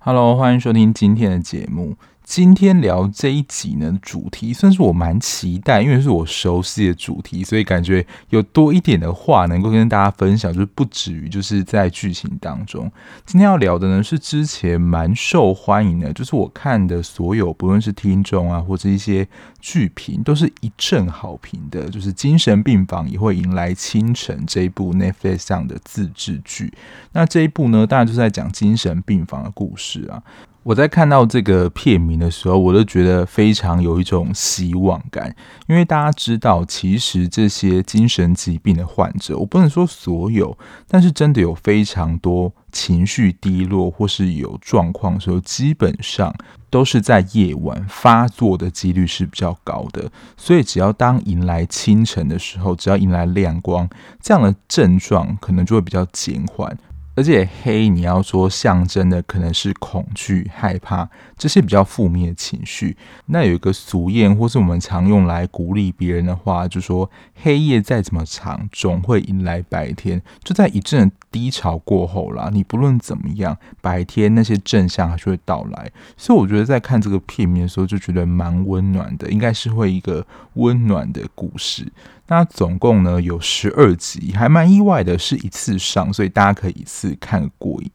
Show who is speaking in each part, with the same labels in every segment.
Speaker 1: Hello，欢迎收听今天的节目。今天聊这一集呢，主题算是我蛮期待，因为是我熟悉的主题，所以感觉有多一点的话能够跟大家分享，就是不止于就是在剧情当中。今天要聊的呢，是之前蛮受欢迎的，就是我看的所有不论是听众啊，或者一些剧评，都是一阵好评的，就是《精神病房也会迎来清晨》这一部 Netflix 上的自制剧。那这一部呢，当然就是在讲精神病房的故事啊。我在看到这个片名的时候，我都觉得非常有一种希望感，因为大家知道，其实这些精神疾病的患者，我不能说所有，但是真的有非常多情绪低落或是有状况的时候，基本上都是在夜晚发作的几率是比较高的。所以，只要当迎来清晨的时候，只要迎来亮光，这样的症状可能就会比较减缓。而且黑，你要说象征的可能是恐惧、害怕这些比较负面的情绪。那有一个俗谚，或是我们常用来鼓励别人的话，就说黑夜再怎么长，总会迎来白天。就在一阵低潮过后啦，你不论怎么样，白天那些正向还是会到来。所以我觉得在看这个片面的时候，就觉得蛮温暖的，应该是会一个温暖的故事。那总共呢有十二集，还蛮意外的，是一次上，所以大家可以一次看过瘾。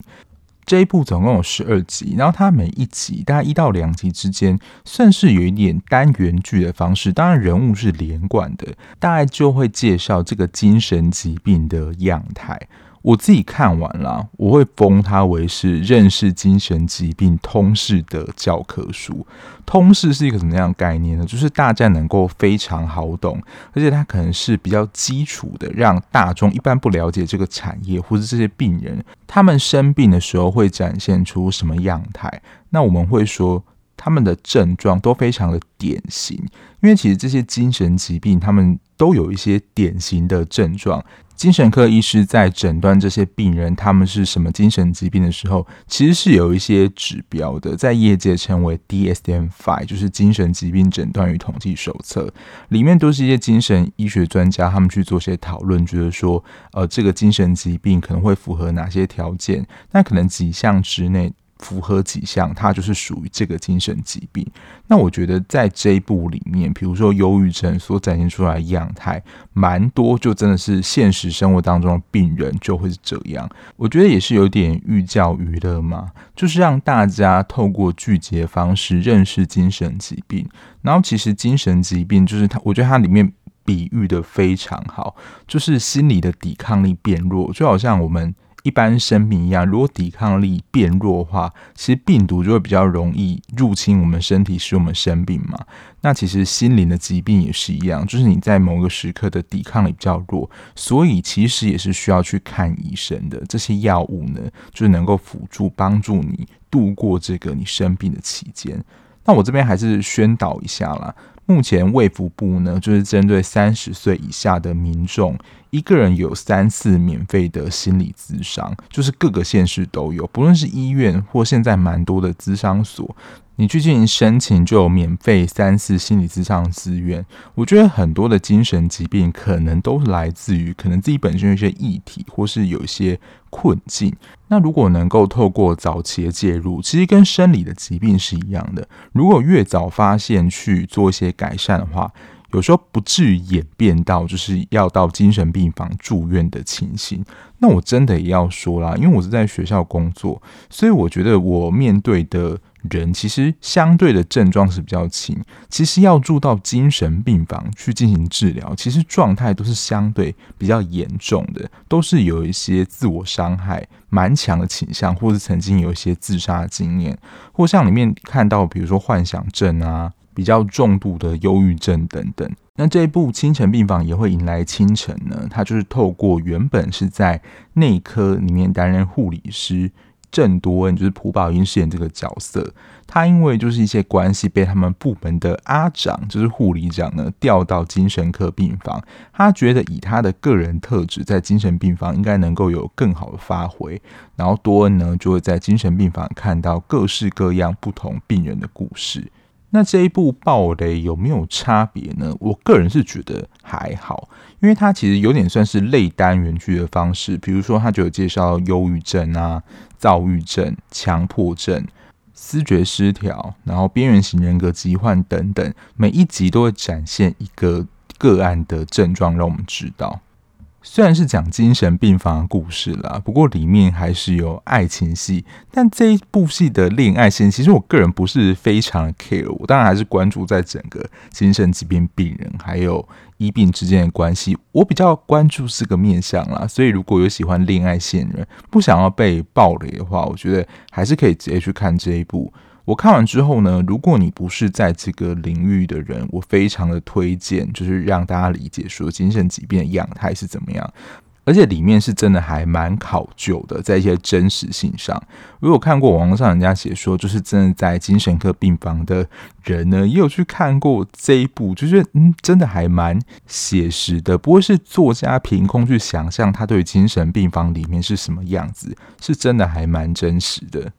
Speaker 1: 这一部总共有十二集，然后它每一集大概一到两集之间，算是有一点单元剧的方式，当然人物是连贯的，大概就会介绍这个精神疾病的样态。我自己看完了，我会封它为是认识精神疾病通识的教科书。通识是一个什么样的概念呢？就是大家能够非常好懂，而且它可能是比较基础的，让大众一般不了解这个产业或者这些病人，他们生病的时候会展现出什么样态。那我们会说。他们的症状都非常的典型，因为其实这些精神疾病，他们都有一些典型的症状。精神科医师在诊断这些病人他们是什么精神疾病的时候，其实是有一些指标的，在业界称为 DSM-5，就是精神疾病诊断与统计手册，里面都是一些精神医学专家他们去做些讨论，觉得说，呃，这个精神疾病可能会符合哪些条件，那可能几项之内。符合几项，它就是属于这个精神疾病。那我觉得在这一部里面，比如说忧郁症所展现出来的样态，蛮多，就真的是现实生活当中的病人就会是这样。我觉得也是有点寓教于乐嘛，就是让大家透过剧集的方式认识精神疾病。然后其实精神疾病就是它，我觉得它里面比喻的非常好，就是心理的抵抗力变弱，就好像我们。一般生病一样，如果抵抗力变弱的话，其实病毒就会比较容易入侵我们身体，使我们生病嘛。那其实心灵的疾病也是一样，就是你在某个时刻的抵抗力比较弱，所以其实也是需要去看医生的。这些药物呢，就是能够辅助帮助你度过这个你生病的期间。那我这边还是宣导一下啦。目前卫福部呢，就是针对三十岁以下的民众，一个人有三次免费的心理咨商，就是各个县市都有，不论是医院或现在蛮多的咨商所。你去进行申请，就有免费三次心理咨商资源。我觉得很多的精神疾病可能都是来自于可能自己本身有一些议题，或是有一些困境。那如果能够透过早期的介入，其实跟生理的疾病是一样的。如果越早发现去做一些改善的话，有时候不至于演变到就是要到精神病房住院的情形。那我真的也要说啦，因为我是在学校工作，所以我觉得我面对的人其实相对的症状是比较轻。其实要住到精神病房去进行治疗，其实状态都是相对比较严重的，都是有一些自我伤害蛮强的倾向，或是曾经有一些自杀的经验，或像里面看到，比如说幻想症啊。比较重度的忧郁症等等，那这一部《精神病房也会迎来清晨》呢，他就是透过原本是在内科里面担任护理师郑多恩，就是朴宝英饰演这个角色，他因为就是一些关系被他们部门的阿长，就是护理长呢调到精神科病房，他觉得以他的个人特质在精神病房应该能够有更好的发挥，然后多恩呢就会在精神病房看到各式各样不同病人的故事。那这一部暴雷有没有差别呢？我个人是觉得还好，因为它其实有点算是类单元剧的方式，比如说它就有介绍忧郁症啊、躁郁症、强迫症、思觉失调，然后边缘型人格疾患等等，每一集都会展现一个个案的症状，让我们知道。虽然是讲精神病房的故事啦，不过里面还是有爱情戏。但这一部戏的恋爱线，其实我个人不是非常的 care。我当然还是关注在整个精神疾病病人还有医病之间的关系。我比较关注四个面向啦，所以如果有喜欢恋爱线的人，不想要被暴雷的话，我觉得还是可以直接去看这一部。我看完之后呢，如果你不是在这个领域的人，我非常的推荐，就是让大家理解说精神疾病的样态是怎么样，而且里面是真的还蛮考究的，在一些真实性上。我有看过网络上人家写说，就是真的在精神科病房的人呢，也有去看过这一部，就是嗯，真的还蛮写实的，不会是作家凭空去想象他对精神病房里面是什么样子，是真的还蛮真实的。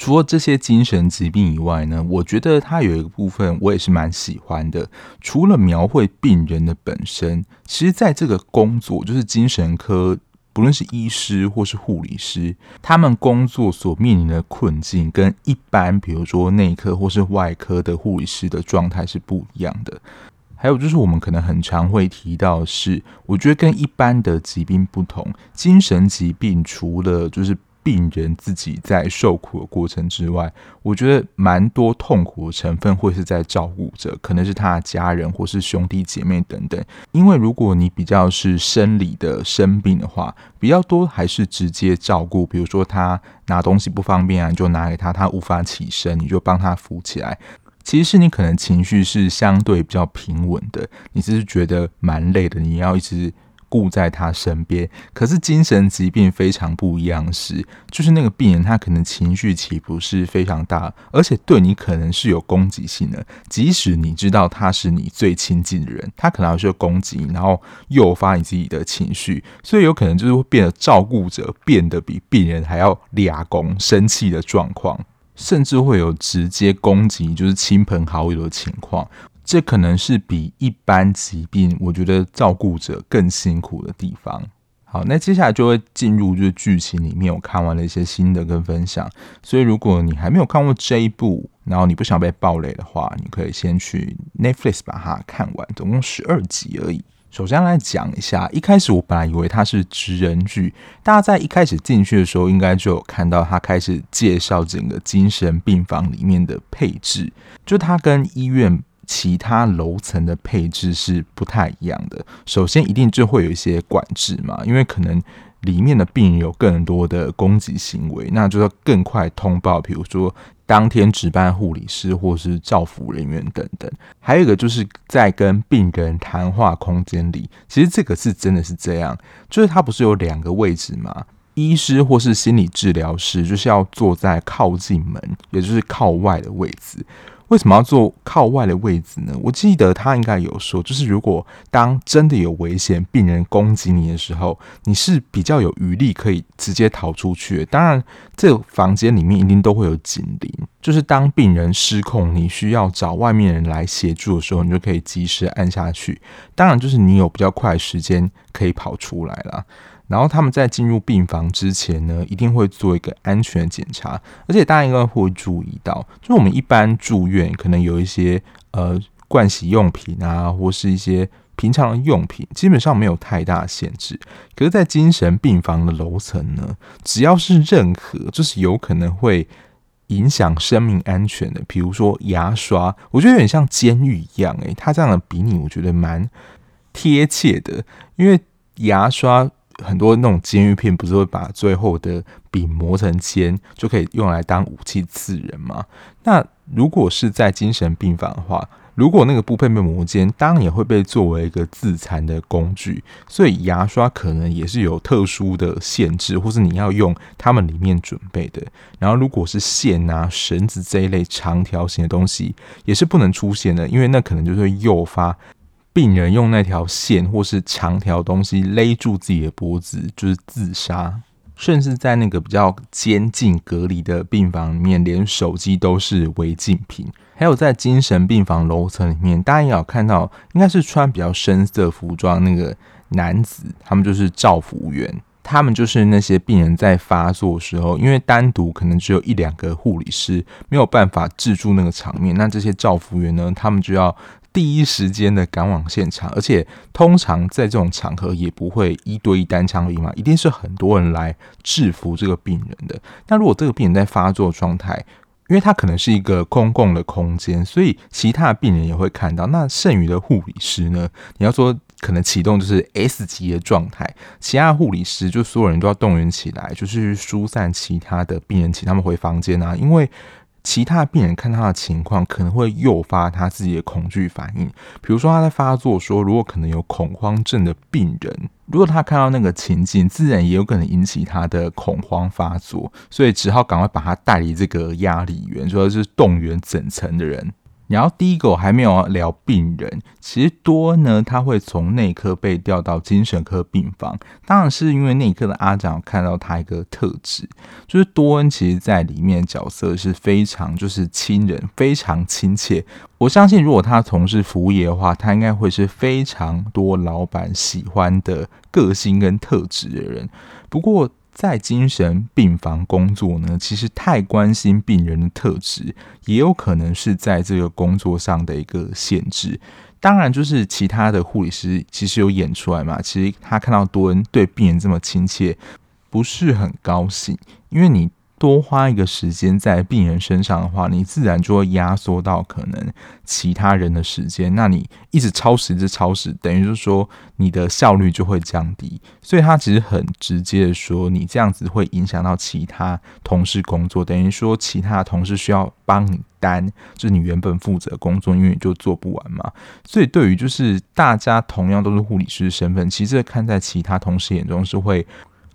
Speaker 1: 除了这些精神疾病以外呢，我觉得它有一个部分我也是蛮喜欢的。除了描绘病人的本身，其实在这个工作，就是精神科，不论是医师或是护理师，他们工作所面临的困境，跟一般比如说内科或是外科的护理师的状态是不一样的。还有就是我们可能很常会提到是，我觉得跟一般的疾病不同，精神疾病除了就是。病人自己在受苦的过程之外，我觉得蛮多痛苦的成分会是在照顾者，可能是他的家人或是兄弟姐妹等等。因为如果你比较是生理的生病的话，比较多还是直接照顾，比如说他拿东西不方便啊，你就拿给他，他无法起身，你就帮他扶起来。其实是你可能情绪是相对比较平稳的，你只是觉得蛮累的，你要一直。顾在他身边，可是精神疾病非常不一样是，就是那个病人他可能情绪起伏是非常大，而且对你可能是有攻击性的。即使你知道他是你最亲近的人，他可能还是会攻击，然后诱发你自己的情绪，所以有可能就是会变得照顾者变得比病人还要俩攻生气的状况，甚至会有直接攻击就是亲朋好友的情况。这可能是比一般疾病，我觉得照顾者更辛苦的地方。好，那接下来就会进入就是剧情里面，我看完了一些心得跟分享。所以如果你还没有看过这一部，然后你不想被暴雷的话，你可以先去 Netflix 把它看完，总共十二集而已。首先来讲一下，一开始我本来以为它是职人剧，大家在一开始进去的时候，应该就有看到他开始介绍整个精神病房里面的配置，就它跟医院。其他楼层的配置是不太一样的。首先，一定就会有一些管制嘛，因为可能里面的病人有更多的攻击行为，那就要更快通报。比如说，当天值班护理师或是照护人员等等。还有一个就是在跟病人谈话空间里，其实这个是真的是这样，就是他不是有两个位置嘛？医师或是心理治疗师就是要坐在靠近门，也就是靠外的位置。为什么要坐靠外的位置呢？我记得他应该有说，就是如果当真的有危险，病人攻击你的时候，你是比较有余力可以直接逃出去。当然，这个房间里面一定都会有警铃，就是当病人失控，你需要找外面人来协助的时候，你就可以及时按下去。当然，就是你有比较快的时间可以跑出来了。然后他们在进入病房之前呢，一定会做一个安全检查，而且大家应该会注意到，就是我们一般住院可能有一些呃盥洗用品啊，或是一些平常的用品，基本上没有太大限制。可是，在精神病房的楼层呢，只要是任何就是有可能会影响生命安全的，比如说牙刷，我觉得有点像监狱一样，诶，他这样的比拟我觉得蛮贴切的，因为牙刷。很多那种监狱片不是会把最后的笔磨成尖，就可以用来当武器刺人吗？那如果是在精神病房的话，如果那个部分被磨尖，当然也会被作为一个自残的工具。所以牙刷可能也是有特殊的限制，或是你要用他们里面准备的。然后如果是线啊、绳子这一类长条形的东西，也是不能出现的，因为那可能就是会诱发。病人用那条线或是长条东西勒住自己的脖子，就是自杀。甚至在那个比较监禁隔离的病房里面，连手机都是违禁品。还有在精神病房楼层里面，大家也有看到，应该是穿比较深色服装那个男子，他们就是照服务员。他们就是那些病人在发作的时候，因为单独可能只有一两个护理师，没有办法制住那个场面。那这些照服员呢，他们就要第一时间的赶往现场，而且通常在这种场合也不会一对一单枪匹马，一定是很多人来制服这个病人的。那如果这个病人在发作状态，因为它可能是一个公共的空间，所以其他的病人也会看到。那剩余的护理师呢？你要说。可能启动就是 S 级的状态，其他护理师就所有人都要动员起来，就是疏散其他的病人，请他们回房间啊。因为其他病人看他的情况，可能会诱发他自己的恐惧反应。比如说他在发作，说如果可能有恐慌症的病人，如果他看到那个情景，自然也有可能引起他的恐慌发作，所以只好赶快把他带离这个压力源，主要是动员整层的人。然后第一个我还没有聊病人，其实多呢，他会从内科被调到精神科病房，当然是因为内科的阿长看到他一个特质，就是多恩其实在里面角色是非常就是亲人，非常亲切。我相信如果他从事服务业的话，他应该会是非常多老板喜欢的个性跟特质的人。不过，在精神病房工作呢，其实太关心病人的特质，也有可能是在这个工作上的一个限制。当然，就是其他的护理师其实有演出来嘛。其实他看到多恩对病人这么亲切，不是很高兴，因为你。多花一个时间在病人身上的话，你自然就会压缩到可能其他人的时间。那你一直超时，一直超时，等于就是说你的效率就会降低。所以他其实很直接的说，你这样子会影响到其他同事工作，等于说其他同事需要帮你担，就是你原本负责工作，因为你就做不完嘛。所以对于就是大家同样都是护理师身份，其实看在其他同事眼中是会。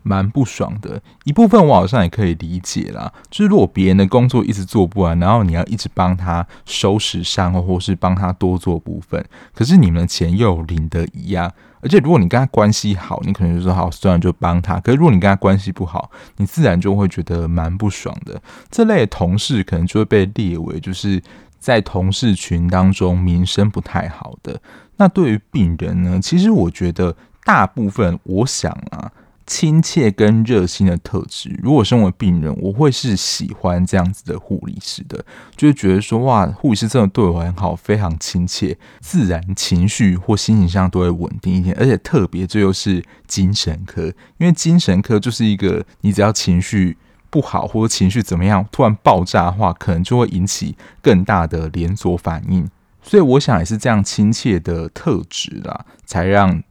Speaker 1: 蛮不爽的，一部分我好像也可以理解啦。就是如果别人的工作一直做不完，然后你要一直帮他收拾善后，或是帮他多做部分，可是你们的钱又领得一样。而且如果你跟他关系好，你可能就说好，虽然就帮他。可是如果你跟他关系不好，你自然就会觉得蛮不爽的。这类同事可能就会被列为就是在同事群当中名声不太好的。那对于病人呢？其实我觉得大部分，我想啊。亲切跟热心的特质，如果身为病人，我会是喜欢这样子的护理师的，就会觉得说哇，护理师真的对我很好，非常亲切，自然情绪或心情上都会稳定一点，而且特别这又是精神科，因为精神科就是一个你只要情绪不好或者情绪怎么样突然爆炸的话，可能就会引起更大的连锁反应，所以我想也是这样亲切的特质啦，才让。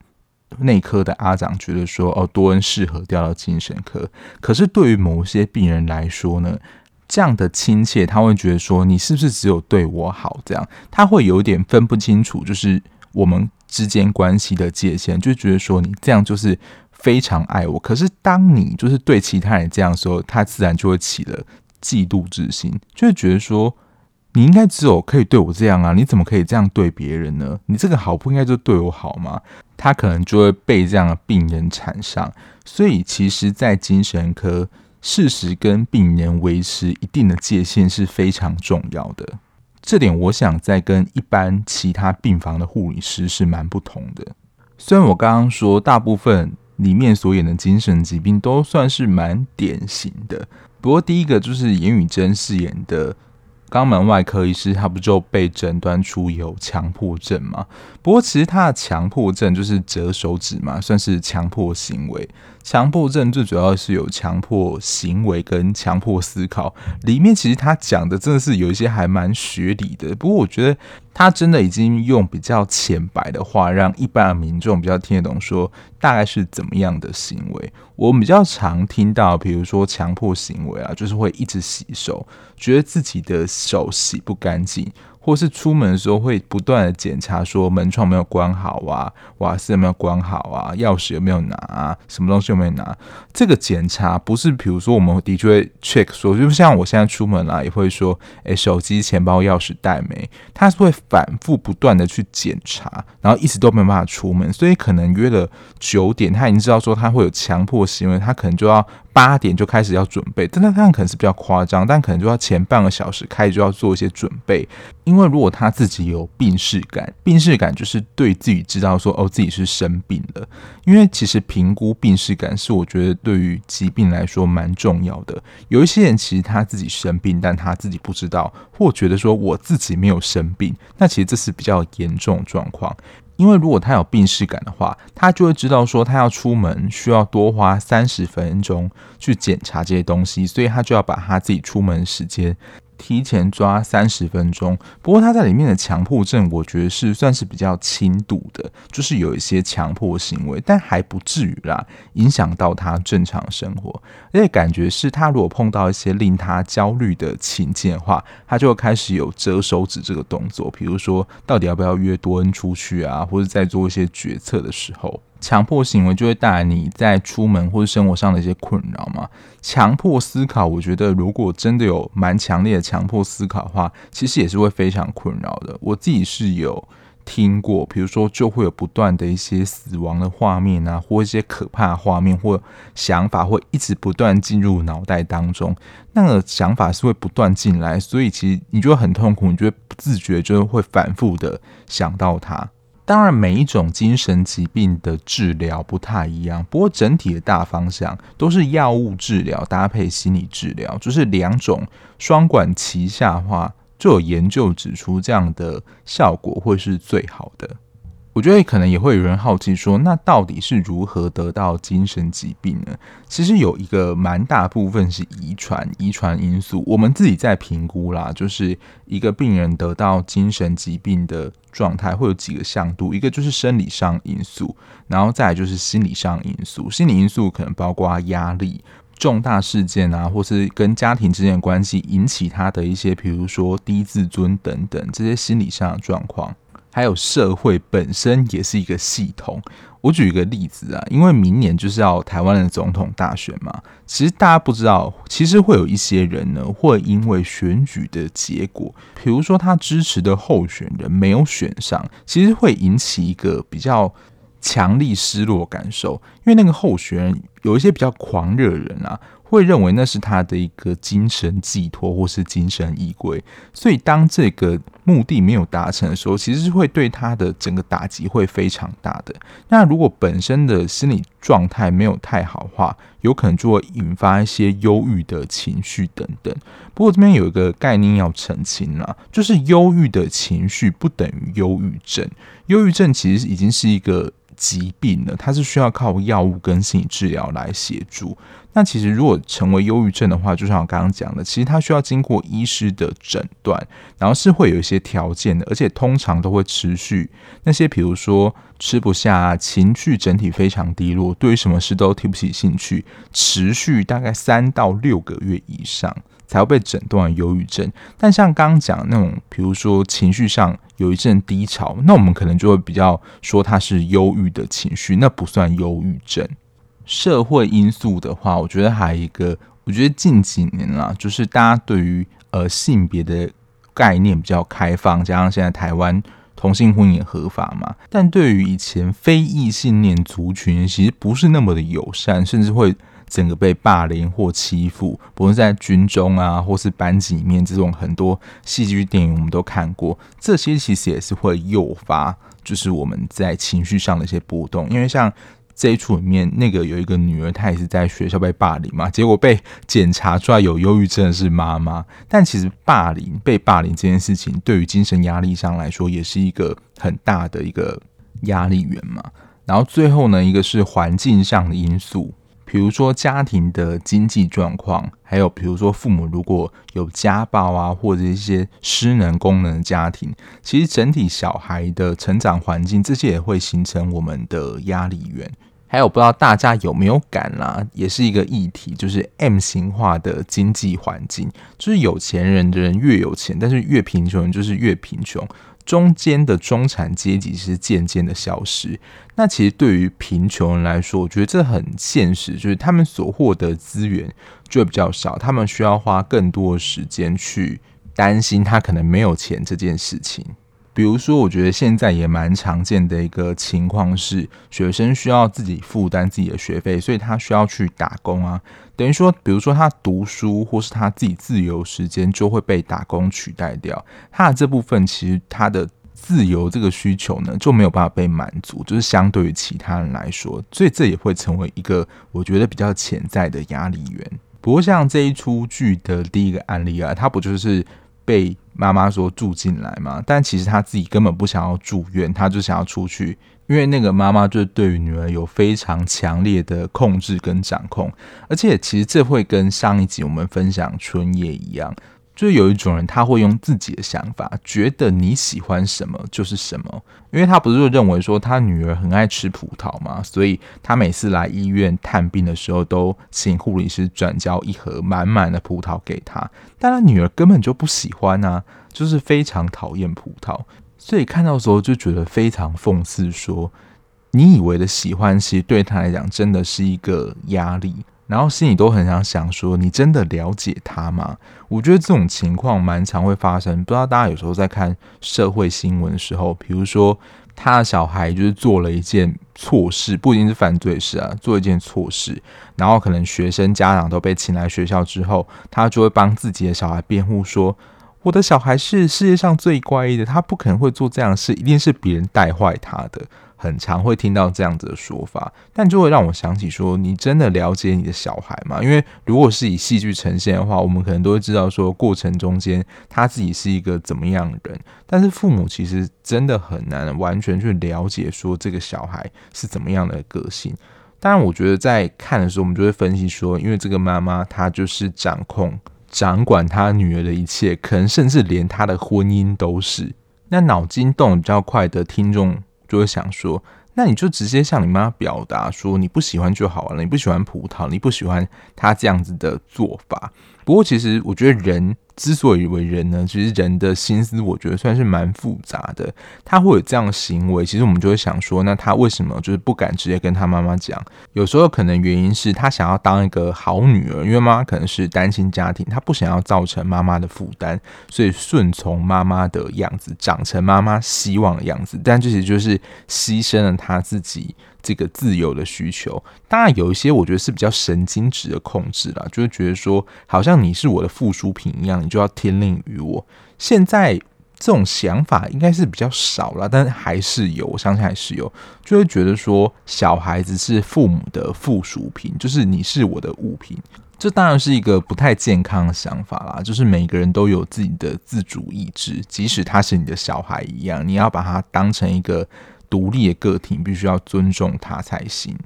Speaker 1: 内科的阿长觉得说：“哦，多恩适合调到精神科。”可是对于某些病人来说呢，这样的亲切，他会觉得说：“你是不是只有对我好？”这样他会有点分不清楚，就是我们之间关系的界限，就觉得说你这样就是非常爱我。可是当你就是对其他人这样说，他自然就会起了嫉妒之心，就会觉得说。你应该只有可以对我这样啊？你怎么可以这样对别人呢？你这个好不应该就对我好吗？他可能就会被这样的病人缠上。所以，其实，在精神科，适时跟病人维持一定的界限是非常重要的。这点，我想在跟一般其他病房的护理师是蛮不同的。虽然我刚刚说，大部分里面所演的精神疾病都算是蛮典型的，不过第一个就是严宇珍饰演的。肛门外科医师，他不就被诊断出有强迫症吗？不过其实他的强迫症就是折手指嘛，算是强迫行为。强迫症最主要是有强迫行为跟强迫思考，里面其实他讲的真的是有一些还蛮学理的。不过我觉得他真的已经用比较浅白的话，让一般的民众比较听得懂，说大概是怎么样的行为。我比较常听到，比如说强迫行为啊，就是会一直洗手，觉得自己的手洗不干净。或是出门的时候会不断的检查，说门窗没有关好啊，瓦斯有没有关好啊，钥匙有没有拿啊，什么东西有没有拿？这个检查不是，比如说我们的确会 check 说，就像我现在出门啦，也会说，诶，手机、钱包、钥匙带没？他是会反复不断的去检查，然后一直都没有办法出门，所以可能约了九点，他已经知道说他会有强迫行为，他可能就要八点就开始要准备，但他这样可能是比较夸张，但可能就要前半个小时开始就要做一些准备，因为如果他自己有病识感，病识感就是对自己知道说哦自己是生病了，因为其实评估病识感是我觉得对于疾病来说蛮重要的。有一些人其实他自己生病，但他自己不知道，或觉得说我自己没有生病，那其实这是比较严重状况。因为如果他有病视感的话，他就会知道说他要出门需要多花三十分钟去检查这些东西，所以他就要把他自己出门时间。提前抓三十分钟，不过他在里面的强迫症，我觉得是算是比较轻度的，就是有一些强迫行为，但还不至于啦，影响到他正常生活。而且感觉是他如果碰到一些令他焦虑的情境的话，他就开始有折手指这个动作，比如说到底要不要约多恩出去啊，或者在做一些决策的时候。强迫行为就会带来你在出门或者生活上的一些困扰嘛。强迫思考，我觉得如果真的有蛮强烈的强迫思考的话，其实也是会非常困扰的。我自己是有听过，比如说就会有不断的一些死亡的画面啊，或一些可怕的画面或想法会一直不断进入脑袋当中，那个想法是会不断进来，所以其实你就会很痛苦，你就会不自觉就会反复的想到它。当然，每一种精神疾病的治疗不太一样，不过整体的大方向都是药物治疗搭配心理治疗，就是两种双管齐下的话，就有研究指出这样的效果会是最好的。我觉得可能也会有人好奇说，那到底是如何得到精神疾病呢？其实有一个蛮大部分是遗传，遗传因素。我们自己在评估啦，就是一个病人得到精神疾病的状态会有几个向度，一个就是生理上因素，然后再来就是心理上因素。心理因素可能包括压力、重大事件啊，或是跟家庭之间的关系引起他的一些，比如说低自尊等等这些心理上的状况。还有社会本身也是一个系统。我举一个例子啊，因为明年就是要台湾的总统大选嘛。其实大家不知道，其实会有一些人呢，会因为选举的结果，比如说他支持的候选人没有选上，其实会引起一个比较强力失落感受，因为那个候选人有一些比较狂热的人啊。会认为那是他的一个精神寄托或是精神依归，所以当这个目的没有达成的时候，其实是会对他的整个打击会非常大的。那如果本身的心理状态没有太好的话，有可能就会引发一些忧郁的情绪等等。不过这边有一个概念要澄清啦，就是忧郁的情绪不等于忧郁症，忧郁症其实已经是一个疾病了，它是需要靠药药物跟心理治疗来协助。那其实如果成为忧郁症的话，就像我刚刚讲的，其实它需要经过医师的诊断，然后是会有一些条件的，而且通常都会持续。那些比如说吃不下、情绪整体非常低落、对于什么事都提不起兴趣，持续大概三到六个月以上。才会被诊断忧郁症，但像刚刚讲那种，比如说情绪上有一阵低潮，那我们可能就会比较说它是忧郁的情绪，那不算忧郁症。社会因素的话，我觉得还有一个，我觉得近几年啦，就是大家对于呃性别的概念比较开放，加上现在台湾同性婚姻合法嘛，但对于以前非异性恋族群，其实不是那么的友善，甚至会。整个被霸凌或欺负，不论在军中啊，或是班级里面，这种很多戏剧电影我们都看过，这些其实也是会诱发，就是我们在情绪上的一些波动。因为像这一处里面，那个有一个女儿，她也是在学校被霸凌嘛，结果被检查出来有忧郁症的是妈妈。但其实霸凌、被霸凌这件事情，对于精神压力上来说，也是一个很大的一个压力源嘛。然后最后呢，一个是环境上的因素。比如说家庭的经济状况，还有比如说父母如果有家暴啊，或者一些失能功能的家庭，其实整体小孩的成长环境，这些也会形成我们的压力源。还有不知道大家有没有感啦，也是一个议题，就是 M 型化的经济环境，就是有钱人的人越有钱，但是越贫穷就是越贫穷。中间的中产阶级是渐渐的消失。那其实对于贫穷人来说，我觉得这很现实，就是他们所获得资源就会比较少，他们需要花更多的时间去担心他可能没有钱这件事情。比如说，我觉得现在也蛮常见的一个情况是，学生需要自己负担自己的学费，所以他需要去打工啊。等于说，比如说他读书或是他自己自由时间就会被打工取代掉，他的这部分其实他的自由这个需求呢就没有办法被满足，就是相对于其他人来说，所以这也会成为一个我觉得比较潜在的压力源。不过像这一出剧的第一个案例啊，他不就是被妈妈说住进来嘛？但其实她自己根本不想要住院，她就想要出去。因为那个妈妈就对于女儿有非常强烈的控制跟掌控，而且其实这会跟上一集我们分享春夜一样，就有一种人他会用自己的想法，觉得你喜欢什么就是什么。因为他不是就认为说他女儿很爱吃葡萄嘛，所以他每次来医院探病的时候，都请护理师转交一盒满满的葡萄给他，但他女儿根本就不喜欢啊，就是非常讨厌葡萄。所以看到的时候就觉得非常讽刺，说你以为的喜欢，其实对他来讲真的是一个压力，然后心里都很想想说，你真的了解他吗？我觉得这种情况蛮常会发生，不知道大家有时候在看社会新闻的时候，比如说他的小孩就是做了一件错事，不一定是犯罪事啊，做一件错事，然后可能学生家长都被请来学校之后，他就会帮自己的小孩辩护说。我的小孩是世界上最乖的，他不可能会做这样的事，一定是别人带坏他的。很常会听到这样子的说法，但就会让我想起说，你真的了解你的小孩吗？因为如果是以戏剧呈现的话，我们可能都会知道说，过程中间他自己是一个怎么样的人，但是父母其实真的很难完全去了解说这个小孩是怎么样的个性。当然，我觉得在看的时候，我们就会分析说，因为这个妈妈她就是掌控。掌管她女儿的一切，可能甚至连她的婚姻都是。那脑筋动比较快的听众就会想说：那你就直接向你妈表达说你不喜欢就好了，你不喜欢葡萄，你不喜欢他这样子的做法。不过，其实我觉得人。之所以为人呢，其实人的心思我觉得算是蛮复杂的。他会有这样的行为，其实我们就会想说，那他为什么就是不敢直接跟他妈妈讲？有时候可能原因是他想要当一个好女儿，因为妈妈可能是单亲家庭，他不想要造成妈妈的负担，所以顺从妈妈的样子，长成妈妈希望的样子。但这其实就是牺牲了他自己。这个自由的需求，当然有一些我觉得是比较神经质的控制啦，就是觉得说好像你是我的附属品一样，你就要听令于我。现在这种想法应该是比较少了，但还是有，我相信还是有，就会觉得说小孩子是父母的附属品，就是你是我的物品。这当然是一个不太健康的想法啦，就是每个人都有自己的自主意志，即使他是你的小孩一样，你要把他当成一个。独立的个体，必须要尊重他才行。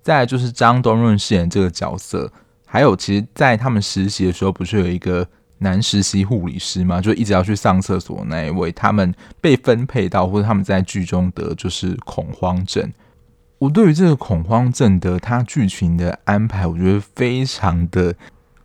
Speaker 1: 再来就是张东润饰演这个角色，还有其实，在他们实习的时候，不是有一个男实习护理师嘛？就一直要去上厕所那一位，他们被分配到，或者他们在剧中得就是恐慌症。我对于这个恐慌症的他剧情的安排，我觉得非常的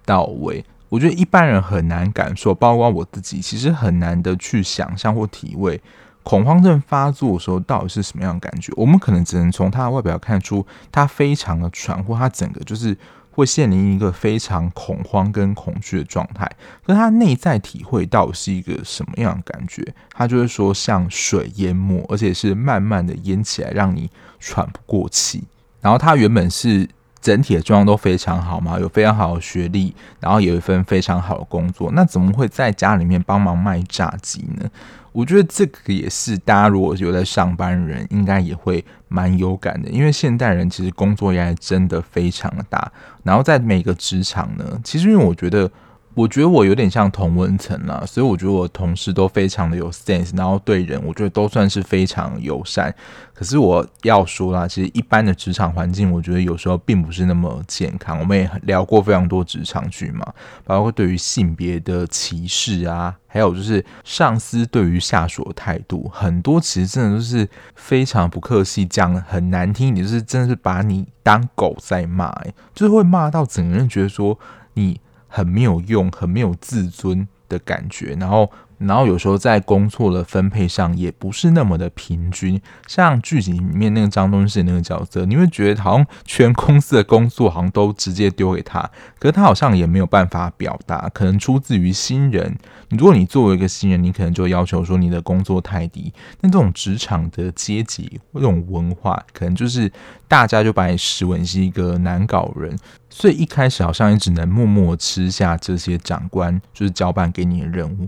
Speaker 1: 到位。我觉得一般人很难感受，包括我自己，其实很难的去想象或体会。恐慌症发作的时候到底是什么样的感觉？我们可能只能从他的外表看出他非常的喘，或他整个就是会陷临一个非常恐慌跟恐惧的状态。可他内在体会到是一个什么样的感觉？他就是说像水淹没，而且是慢慢的淹起来，让你喘不过气。然后他原本是整体的状况都非常好嘛，有非常好的学历，然后有一份非常好的工作，那怎么会在家里面帮忙卖炸鸡呢？我觉得这个也是大家如果有在上班人，应该也会蛮有感的，因为现代人其实工作压力真的非常的大，然后在每个职场呢，其实因为我觉得。我觉得我有点像同文层啦，所以我觉得我同事都非常的有 sense，然后对人我觉得都算是非常友善。可是我要说啦，其实一般的职场环境，我觉得有时候并不是那么健康。我们也聊过非常多职场剧嘛，包括对于性别的歧视啊，还有就是上司对于下属的态度，很多其实真的就是非常不客气，讲很难听一点，就是真的是把你当狗在骂，欸，就是会骂到整个人觉得说你。很没有用，很没有自尊的感觉，然后然后有时候在工作的分配上也不是那么的平均。像剧集里面那个张东諼那个角色，你会觉得好像全公司的工作好像都直接丢给他，可是他好像也没有办法表达。可能出自于新人，如果你作为一个新人，你可能就要求说你的工作太低。那这种职场的阶级这种文化，可能就是大家就把你视为是一个难搞人，所以一开始好像也只能默默吃下这些长官就是交办给你的任务。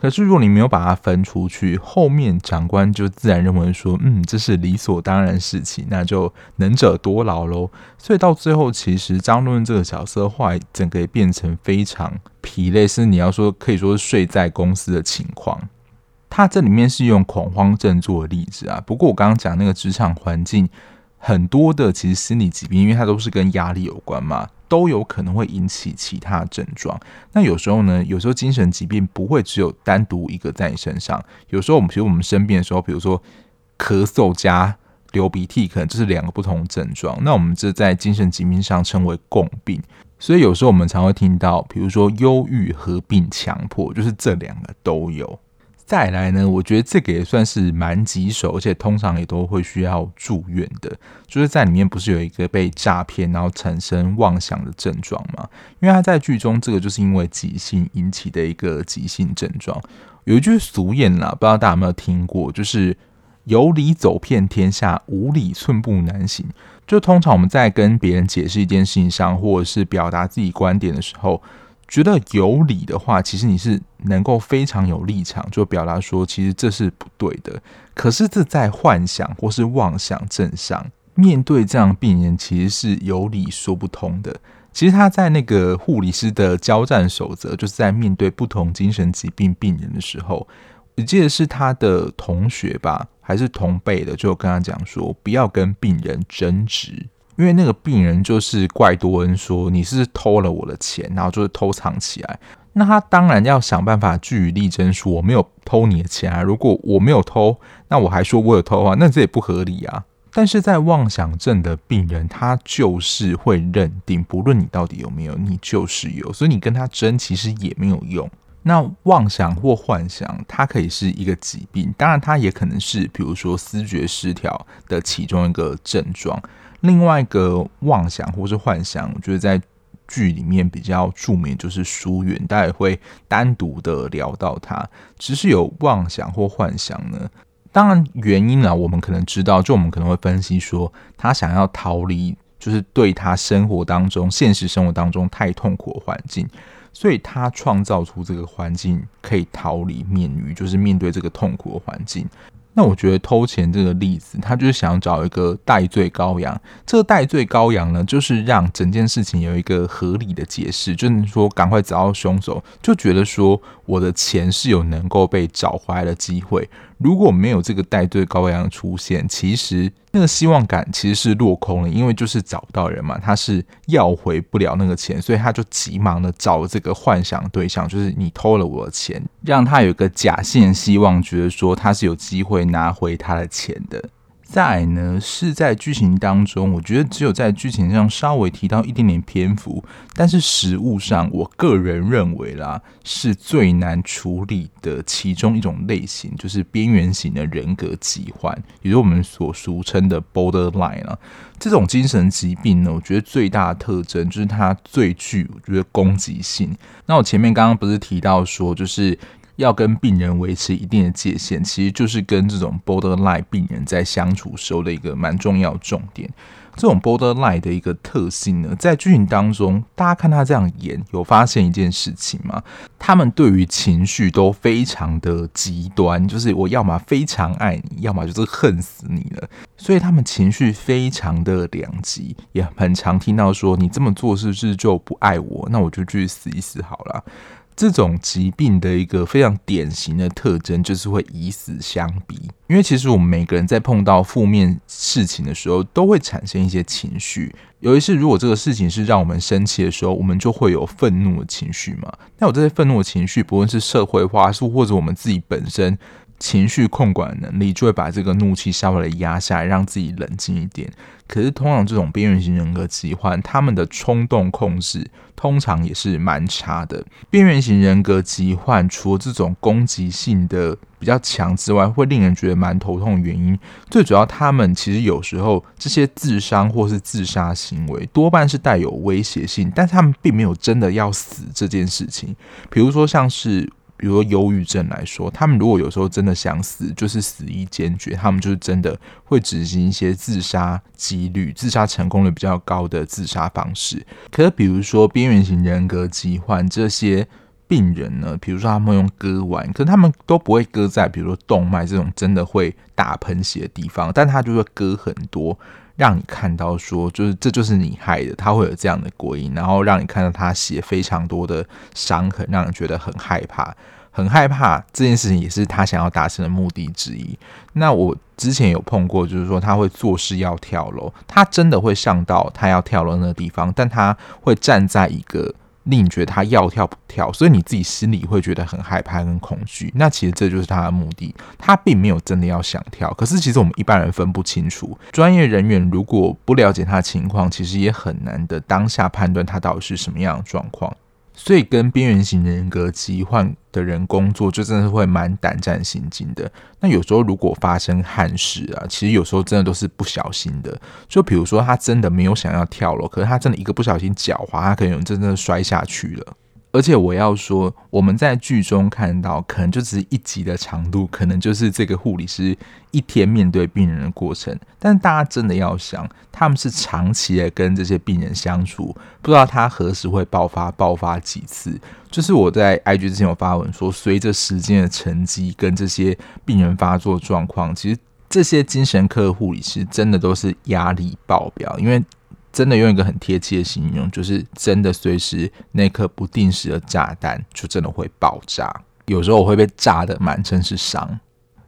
Speaker 1: 可是，如果你没有把它分出去，后面长官就自然认为说，嗯，这是理所当然事情，那就能者多劳喽。所以到最后，其实张论这个角色后来整个也变成非常疲累，是你要说可以说是睡在公司的情况。他这里面是用恐慌症做的例子啊。不过我刚刚讲那个职场环境，很多的其实心理疾病，因为它都是跟压力有关嘛。都有可能会引起其他症状。那有时候呢，有时候精神疾病不会只有单独一个在你身上。有时候我们，比如我们生病的时候，比如说咳嗽加流鼻涕，可能这是两个不同症状。那我们这在精神疾病上称为共病。所以有时候我们常会听到，比如说忧郁合并强迫，就是这两个都有。再来呢，我觉得这个也算是蛮棘手，而且通常也都会需要住院的。就是在里面不是有一个被诈骗然后产生妄想的症状吗？因为他在剧中这个就是因为急性引起的一个急性症状。有一句俗谚啦，不知道大家有没有听过，就是有理走遍天下，无理寸步难行。就通常我们在跟别人解释一件事情上，或者是表达自己观点的时候。觉得有理的话，其实你是能够非常有立场，就表达说，其实这是不对的。可是这在幻想或是妄想症上，面对这样病人，其实是有理说不通的。其实他在那个护理师的交战守则，就是在面对不同精神疾病病人的时候，我记得是他的同学吧，还是同辈的，就跟他讲说，不要跟病人争执。因为那个病人就是怪多恩说，你是偷了我的钱，然后就是偷藏起来。那他当然要想办法据理力争，说我没有偷你的钱啊。如果我没有偷，那我还说我有偷啊，那这也不合理啊。但是在妄想症的病人，他就是会认定，不论你到底有没有，你就是有，所以你跟他争其实也没有用。那妄想或幻想，它可以是一个疾病，当然它也可能是，比如说思觉失调的其中一个症状。另外一个妄想或是幻想，我觉得在剧里面比较著名就是疏远，大家也会单独的聊到他。只是有妄想或幻想呢，当然原因啊，我们可能知道，就我们可能会分析说，他想要逃离，就是对他生活当中、现实生活当中太痛苦的环境，所以他创造出这个环境可以逃离、免于，就是面对这个痛苦的环境。那我觉得偷钱这个例子，他就是想找一个代罪羔羊。这个代罪羔羊呢，就是让整件事情有一个合理的解释，就是说赶快找到凶手，就觉得说我的钱是有能够被找回来的机会。如果没有这个带队羔羊出现，其实那个希望感其实是落空了，因为就是找不到人嘛，他是要回不了那个钱，所以他就急忙的找这个幻想对象，就是你偷了我的钱，让他有个假性希望，觉得说他是有机会拿回他的钱的。在呢，是在剧情当中，我觉得只有在剧情上稍微提到一点点篇幅，但是实物上，我个人认为啦，是最难处理的其中一种类型，就是边缘型的人格疾患，也就是我们所俗称的 borderline 啊。这种精神疾病呢，我觉得最大的特征就是它最具，我觉得攻击性。那我前面刚刚不是提到说，就是。要跟病人维持一定的界限，其实就是跟这种 borderline 病人在相处时候的一个蛮重要重点。这种 borderline 的一个特性呢，在剧情当中，大家看他这样演，有发现一件事情吗？他们对于情绪都非常的极端，就是我要么非常爱你，要么就是恨死你了。所以他们情绪非常的两极，也很常听到说，你这么做是不是就不爱我？那我就去死一死好了。这种疾病的一个非常典型的特征，就是会以死相逼。因为其实我们每个人在碰到负面事情的时候，都会产生一些情绪。尤其是如果这个事情是让我们生气的时候，我们就会有愤怒的情绪嘛。那我这些愤怒的情绪，不论是社会化，是或者我们自己本身情绪控管能力，就会把这个怒气稍微的压下来，让自己冷静一点。可是，通常这种边缘型人格疾患，他们的冲动控制通常也是蛮差的。边缘型人格疾患除了这种攻击性的比较强之外，会令人觉得蛮头痛的原因，最主要他们其实有时候这些自伤或是自杀行为多半是带有威胁性，但是他们并没有真的要死这件事情。比如说，像是。比如说忧郁症来说，他们如果有时候真的想死，就是死意坚决，他们就是真的会执行一些自杀几率、自杀成功率比较高的自杀方式。可是，比如说边缘型人格疾患这些病人呢，比如说他们用割腕，可是他们都不会割在比如说动脉这种真的会打喷血的地方，但他就会割很多。让你看到说，就是这就是你害的，他会有这样的过因，然后让你看到他血非常多的伤痕，让人觉得很害怕，很害怕这件事情也是他想要达成的目的之一。那我之前有碰过，就是说他会做事要跳楼，他真的会上到他要跳楼那个地方，但他会站在一个。令你觉得他要跳不跳，所以你自己心里会觉得很害怕、跟恐惧。那其实这就是他的目的，他并没有真的要想跳。可是其实我们一般人分不清楚，专业人员如果不了解他的情况，其实也很难的当下判断他到底是什么样的状况。所以跟边缘型人格疾患的人工作，就真的是会蛮胆战心惊的。那有时候如果发生憾事啊，其实有时候真的都是不小心的。就比如说他真的没有想要跳楼，可是他真的一个不小心脚滑，他可能真的摔下去了。而且我要说，我们在剧中看到，可能就只是一集的长度，可能就是这个护理师一天面对病人的过程。但大家真的要想，他们是长期的跟这些病人相处，不知道他何时会爆发，爆发几次。就是我在 IG 之前有发文说，随着时间的沉积跟这些病人发作状况，其实这些精神科护理师真的都是压力爆表，因为。真的用一个很贴切的形容，就是真的随时那颗不定时的炸弹就真的会爆炸。有时候我会被炸的满身是伤。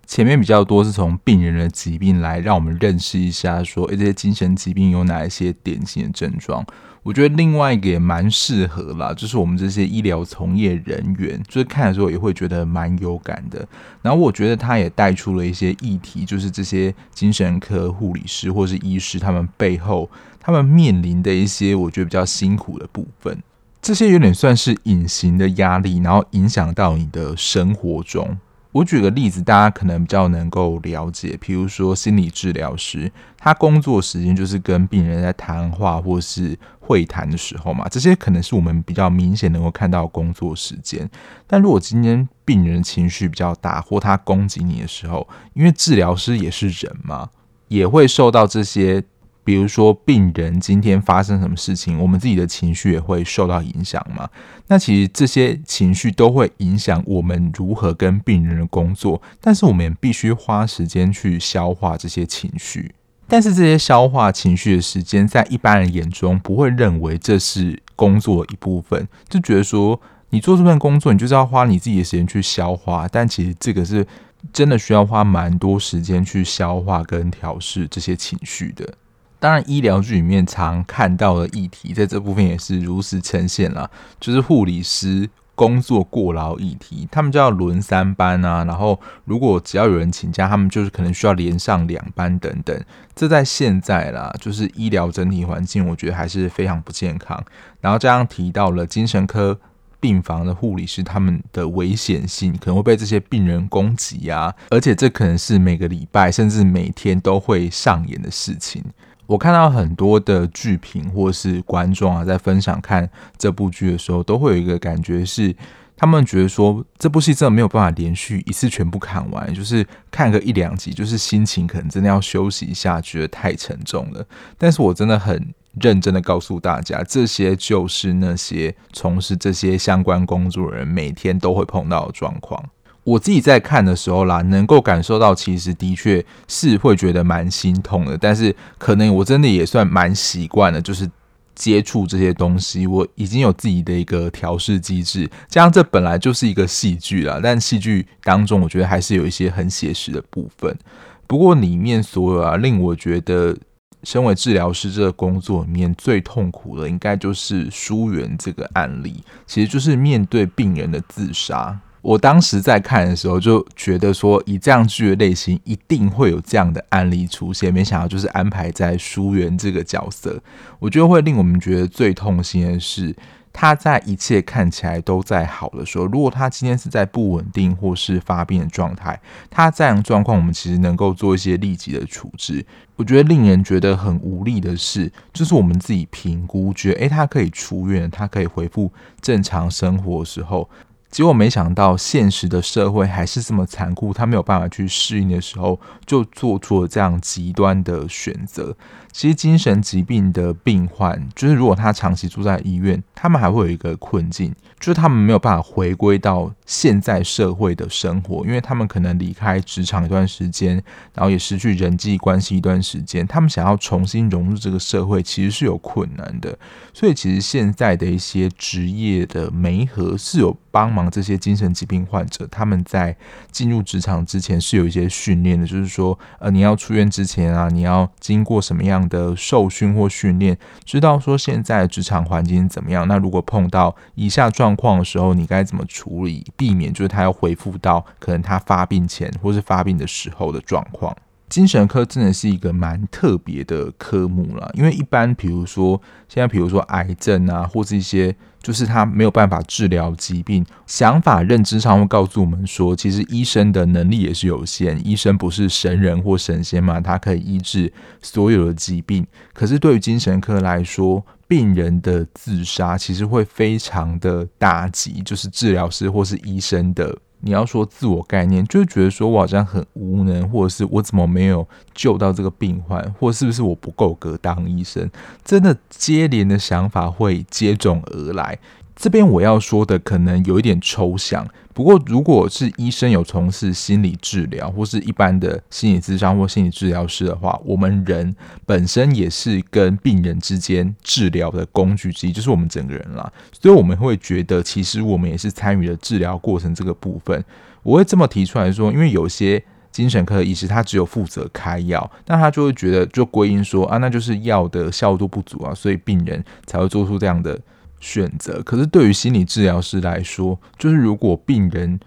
Speaker 1: 前面比较多是从病人的疾病来让我们认识一下，说诶，这些精神疾病有哪一些典型的症状。我觉得另外一个也蛮适合啦，就是我们这些医疗从业人员，就是看的时候也会觉得蛮有感的。然后我觉得他也带出了一些议题，就是这些精神科护理师或是医师他们背后他们面临的一些我觉得比较辛苦的部分，这些有点算是隐形的压力，然后影响到你的生活中。我举个例子，大家可能比较能够了解，比如说心理治疗师，他工作时间就是跟病人在谈话或是会谈的时候嘛，这些可能是我们比较明显能够看到工作时间。但如果今天病人情绪比较大，或他攻击你的时候，因为治疗师也是人嘛，也会受到这些。比如说，病人今天发生什么事情，我们自己的情绪也会受到影响嘛。那其实这些情绪都会影响我们如何跟病人的工作，但是我们也必须花时间去消化这些情绪。但是这些消化情绪的时间，在一般人眼中不会认为这是工作一部分，就觉得说你做这份工作，你就是要花你自己的时间去消化。但其实这个是真的需要花蛮多时间去消化跟调试这些情绪的。当然，医疗剧里面常看到的议题，在这部分也是如实呈现了，就是护理师工作过劳议题，他们就要轮三班啊，然后如果只要有人请假，他们就是可能需要连上两班等等。这在现在啦，就是医疗整体环境，我觉得还是非常不健康。然后这样提到了精神科病房的护理师，他们的危险性可能会被这些病人攻击啊，而且这可能是每个礼拜甚至每天都会上演的事情。我看到很多的剧评或是观众啊，在分享看这部剧的时候，都会有一个感觉是，他们觉得说这部戏真的没有办法连续一次全部看完，就是看个一两集，就是心情可能真的要休息一下，觉得太沉重了。但是我真的很认真的告诉大家，这些就是那些从事这些相关工作的人每天都会碰到的状况。我自己在看的时候啦，能够感受到，其实的确是会觉得蛮心痛的。但是可能我真的也算蛮习惯了，就是接触这些东西，我已经有自己的一个调试机制。加上这本来就是一个戏剧啦，但戏剧当中，我觉得还是有一些很写实的部分。不过里面所有啊，令我觉得身为治疗师这个工作里面最痛苦的，应该就是疏远这个案例，其实就是面对病人的自杀。我当时在看的时候就觉得说，以这样剧的类型，一定会有这样的案例出现。没想到就是安排在书媛这个角色，我觉得会令我们觉得最痛心的是。他在一切看起来都在好的时候，如果他今天是在不稳定或是发病的状态，他这样状况，我们其实能够做一些立即的处置。我觉得令人觉得很无力的是，就是我们自己评估，觉得诶，他可以出院，他可以恢复正常生活的时候。结果没想到，现实的社会还是这么残酷，他没有办法去适应的时候，就做出了这样极端的选择。其实，精神疾病的病患，就是如果他长期住在医院，他们还会有一个困境，就是他们没有办法回归到现在社会的生活，因为他们可能离开职场一段时间，然后也失去人际关系一段时间，他们想要重新融入这个社会，其实是有困难的。所以，其实现在的一些职业的媒合是有帮忙这些精神疾病患者，他们在进入职场之前是有一些训练的，就是说，呃，你要出院之前啊，你要经过什么样的受训或训练，知道说现在职场环境怎么样。那如果碰到以下状况的时候，你该怎么处理，避免就是他要回复到可能他发病前或是发病的时候的状况。精神科真的是一个蛮特别的科目啦，因为一般比如说现在比如说癌症啊，或是一些就是他没有办法治疗疾病，想法认知上会告诉我们说，其实医生的能力也是有限，医生不是神人或神仙嘛，他可以医治所有的疾病。可是对于精神科来说，病人的自杀其实会非常的打击，就是治疗师或是医生的。你要说自我概念，就会觉得说我好像很无能，或者是我怎么没有救到这个病患，或是不是我不够格当医生？真的接连的想法会接踵而来。这边我要说的可能有一点抽象，不过如果是医生有从事心理治疗，或是一般的心理咨商或心理治疗师的话，我们人本身也是跟病人之间治疗的工具之一，就是我们整个人啦。所以我们会觉得，其实我们也是参与了治疗过程这个部分。我会这么提出来说，因为有些精神科的医师他只有负责开药，那他就会觉得就归因说啊，那就是药的效度不足啊，所以病人才会做出这样的。选择，可是对于心理治疗师来说，就是如果病人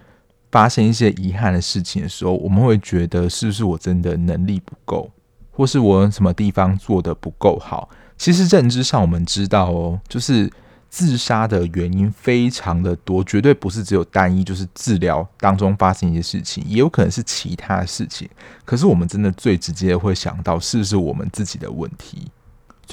Speaker 1: 发生一些遗憾的事情的时候，我们会觉得是不是我真的能力不够，或是我什么地方做得不够好？其实认知上我们知道哦，就是自杀的原因非常的多，绝对不是只有单一，就是治疗当中发生一些事情，也有可能是其他的事情。可是我们真的最直接会想到，是不是我们自己的问题？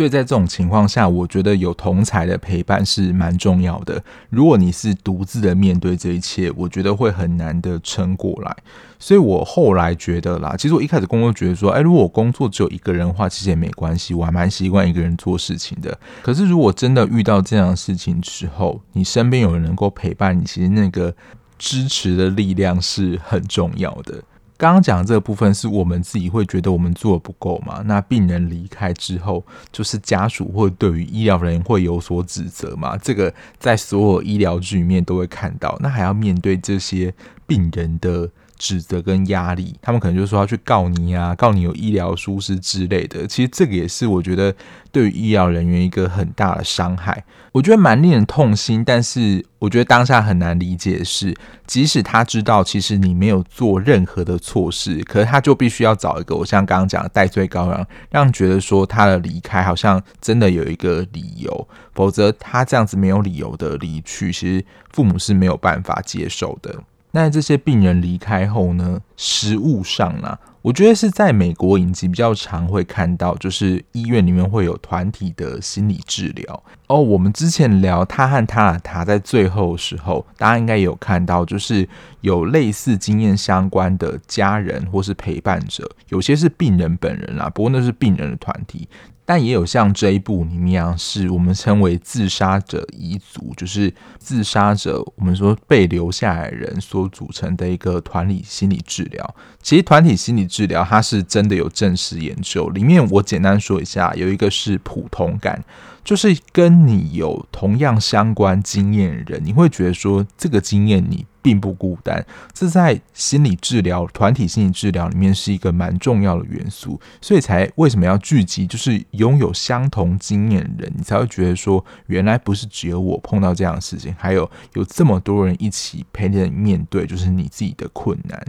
Speaker 1: 所以在这种情况下，我觉得有同才的陪伴是蛮重要的。如果你是独自的面对这一切，我觉得会很难的撑过来。所以我后来觉得啦，其实我一开始工作觉得说，哎，如果我工作只有一个人的话，其实也没关系，我还蛮习惯一个人做事情的。可是如果真的遇到这样的事情之后，你身边有人能够陪伴你，其实那个支持的力量是很重要的。刚刚讲的这个部分是我们自己会觉得我们做的不够嘛？那病人离开之后，就是家属会对于医疗人会有所指责嘛？这个在所有医疗剧里面都会看到。那还要面对这些病人的指责跟压力，他们可能就说要去告你啊，告你有医疗疏失之类的。其实这个也是我觉得对于医疗人员一个很大的伤害，我觉得蛮令人痛心。但是我觉得当下很难理解的是，即使他知道其实你没有做任何的错事，可是他就必须要找一个我像刚刚讲的代罪羔羊，让觉得说他的离开好像真的有一个理由，否则他这样子没有理由的离去，其实父母是没有办法接受的。那这些病人离开后呢，食物上呢，我觉得是在美国影集比较常会看到，就是医院里面会有团体的心理治疗。哦，我们之前聊他和他的他在最后的时候，大家应该有看到，就是有类似经验相关的家人或是陪伴者，有些是病人本人啦，不过那是病人的团体。但也有像这一部里面一样，是我们称为自杀者遗族，就是自杀者我们说被留下来人所组成的一个团体心理治疗。其实团体心理治疗它是真的有正式研究，里面我简单说一下，有一个是普通感。就是跟你有同样相关经验的人，你会觉得说这个经验你并不孤单。这在心理治疗、团体心理治疗里面是一个蛮重要的元素，所以才为什么要聚集，就是拥有相同经验的人，你才会觉得说，原来不是只有我碰到这样的事情，还有有这么多人一起陪着你面对，就是你自己的困难。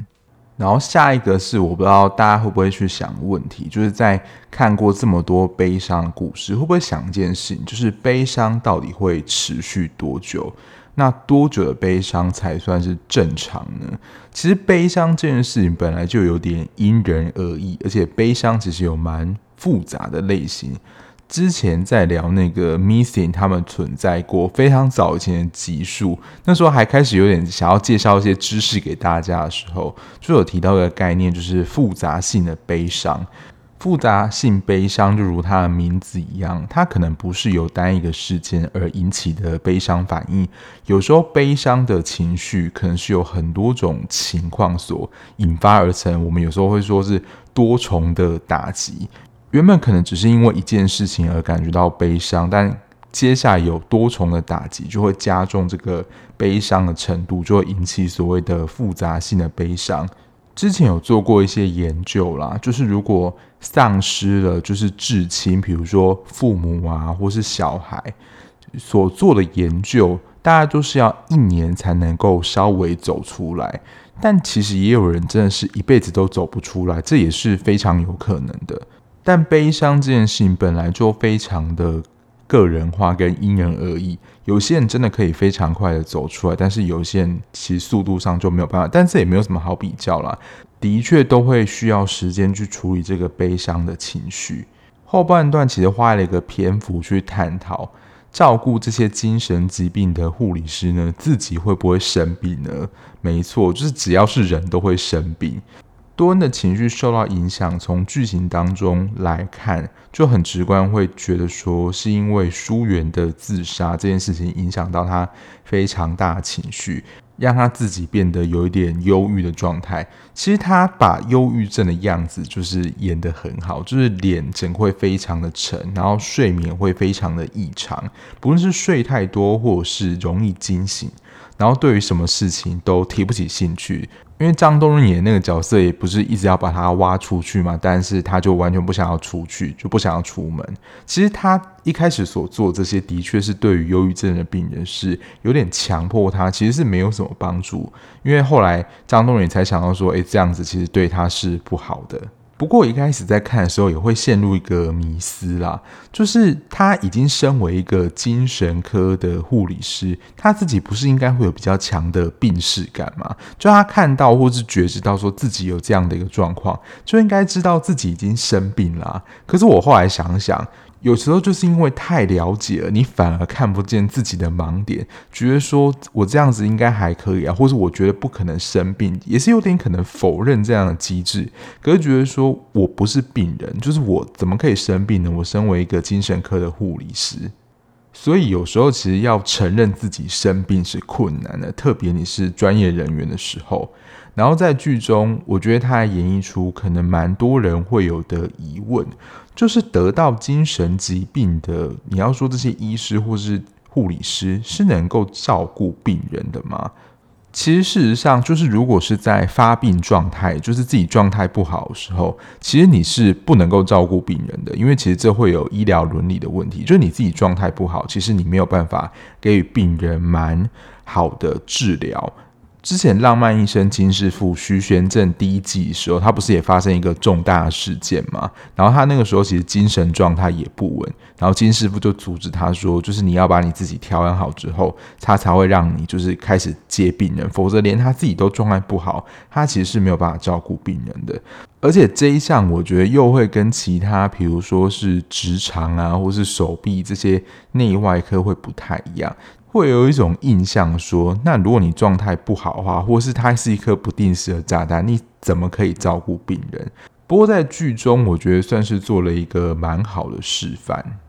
Speaker 1: 然后下一个是我不知道大家会不会去想问题，就是在看过这么多悲伤的故事，会不会想一件事情，就是悲伤到底会持续多久？那多久的悲伤才算是正常呢？其实悲伤这件事情本来就有点因人而异，而且悲伤其实有蛮复杂的类型。之前在聊那个 Missing，他们存在过非常早以前的集数，那时候还开始有点想要介绍一些知识给大家的时候，就有提到一个概念，就是复杂性的悲伤。复杂性悲伤就如它的名字一样，它可能不是由单一个事件而引起的悲伤反应，有时候悲伤的情绪可能是由很多种情况所引发而成，我们有时候会说是多重的打击。原本可能只是因为一件事情而感觉到悲伤，但接下来有多重的打击，就会加重这个悲伤的程度，就会引起所谓的复杂性的悲伤。之前有做过一些研究啦，就是如果丧失了就是至亲，比如说父母啊，或是小孩，所做的研究，大家都是要一年才能够稍微走出来，但其实也有人真的是一辈子都走不出来，这也是非常有可能的。但悲伤这件事情本来就非常的个人化跟因人而异，有些人真的可以非常快的走出来，但是有些人其实速度上就没有办法。但这也没有什么好比较啦，的确都会需要时间去处理这个悲伤的情绪。后半段其实花了一个篇幅去探讨，照顾这些精神疾病的护理师呢，自己会不会生病呢？没错，就是只要是人都会生病。多恩的情绪受到影响，从剧情当中来看，就很直观会觉得说，是因为书原的自杀这件事情影响到他非常大的情绪，让他自己变得有一点忧郁的状态。其实他把忧郁症的样子就是演得很好，就是脸整会非常的沉，然后睡眠会非常的异常，不论是睡太多或者是容易惊醒，然后对于什么事情都提不起兴趣。因为张东润演那个角色也不是一直要把他挖出去嘛，但是他就完全不想要出去，就不想要出门。其实他一开始所做这些，的确是对于忧郁症的病人是有点强迫他，其实是没有什么帮助。因为后来张东润才想到说，哎，这样子其实对他是不好的。不过一开始在看的时候也会陷入一个迷思啦，就是他已经身为一个精神科的护理师，他自己不是应该会有比较强的病视感吗？就他看到或是觉知到说自己有这样的一个状况，就应该知道自己已经生病啦。可是我后来想想。有时候就是因为太了解了，你反而看不见自己的盲点，觉得说我这样子应该还可以啊，或是我觉得不可能生病，也是有点可能否认这样的机制。可是觉得说我不是病人，就是我怎么可以生病呢？我身为一个精神科的护理师，所以有时候其实要承认自己生病是困难的，特别你是专业人员的时候。然后在剧中，我觉得他还演绎出可能蛮多人会有的疑问。就是得到精神疾病的，你要说这些医师或是护理师是能够照顾病人的吗？其实事实上，就是如果是在发病状态，就是自己状态不好的时候，其实你是不能够照顾病人的，因为其实这会有医疗伦理的问题。就是你自己状态不好，其实你没有办法给予病人蛮好的治疗。之前《浪漫医生金师傅》徐玄正第一季的时候，他不是也发生一个重大事件吗？然后他那个时候其实精神状态也不稳，然后金师傅就阻止他说，就是你要把你自己调养好之后，他才会让你就是开始接病人，否则连他自己都状态不好，他其实是没有办法照顾病人的。而且这一项我觉得又会跟其他，比如说是直肠啊，或是手臂这些内外科会不太一样。会有一种印象说，那如果你状态不好的话，或是它是一颗不定时的炸弹，你怎么可以照顾病人？不过在剧中，我觉得算是做了一个蛮好的示范，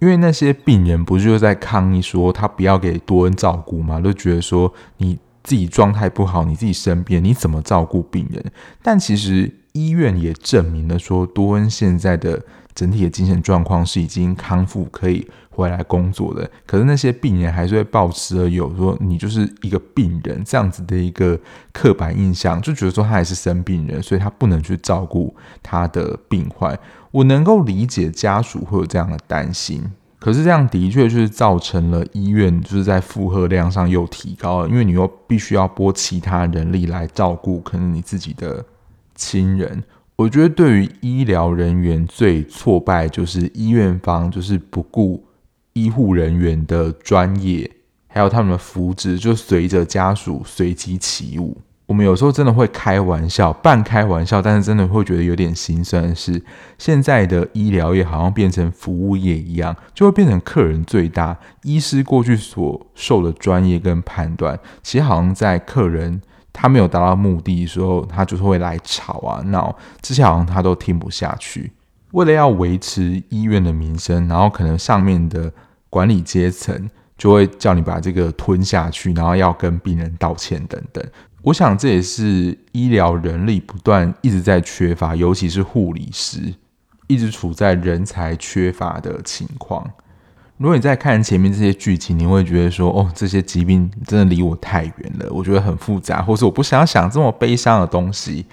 Speaker 1: 因为那些病人不是就在抗议说他不要给多恩照顾吗？都觉得说你自己状态不好，你自己生病，你怎么照顾病人？但其实。医院也证明了说，多恩现在的整体的精神状况是已经康复，可以回来工作的。可是那些病人还是会抱持着有说你就是一个病人这样子的一个刻板印象，就觉得说他还是生病人，所以他不能去照顾他的病患。我能够理解家属会有这样的担心。可是这样的确就是造成了医院就是在负荷量上又提高了，因为你又必须要拨其他人力来照顾可能你自己的亲人。我觉得对于医疗人员最挫败就是医院方就是不顾医护人员的专业，还有他们的福祉，就随着家属随机起舞。我们有时候真的会开玩笑，半开玩笑，但是真的会觉得有点心酸的是，现在的医疗业好像变成服务业一样，就会变成客人最大。医师过去所受的专业跟判断，其实好像在客人他没有达到目的的时候，他就是会来吵啊闹，这些好像他都听不下去。为了要维持医院的名声，然后可能上面的管理阶层就会叫你把这个吞下去，然后要跟病人道歉等等。我想这也是医疗人力不断一直在缺乏，尤其是护理师一直处在人才缺乏的情况。如果你在看前面这些剧情，你会觉得说：“哦，这些疾病真的离我太远了，我觉得很复杂，或是我不想想这么悲伤的东西。”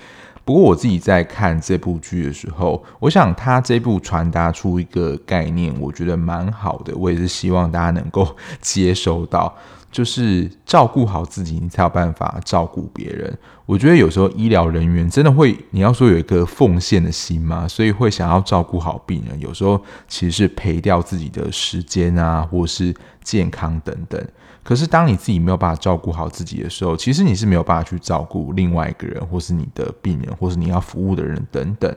Speaker 1: 不过我自己在看这部剧的时候，我想他这部传达出一个概念，我觉得蛮好的。我也是希望大家能够接收到。就是照顾好自己，你才有办法照顾别人。我觉得有时候医疗人员真的会，你要说有一个奉献的心嘛，所以会想要照顾好病人。有时候其实是赔掉自己的时间啊，或是健康等等。可是当你自己没有办法照顾好自己的时候，其实你是没有办法去照顾另外一个人，或是你的病人，或是你要服务的人等等。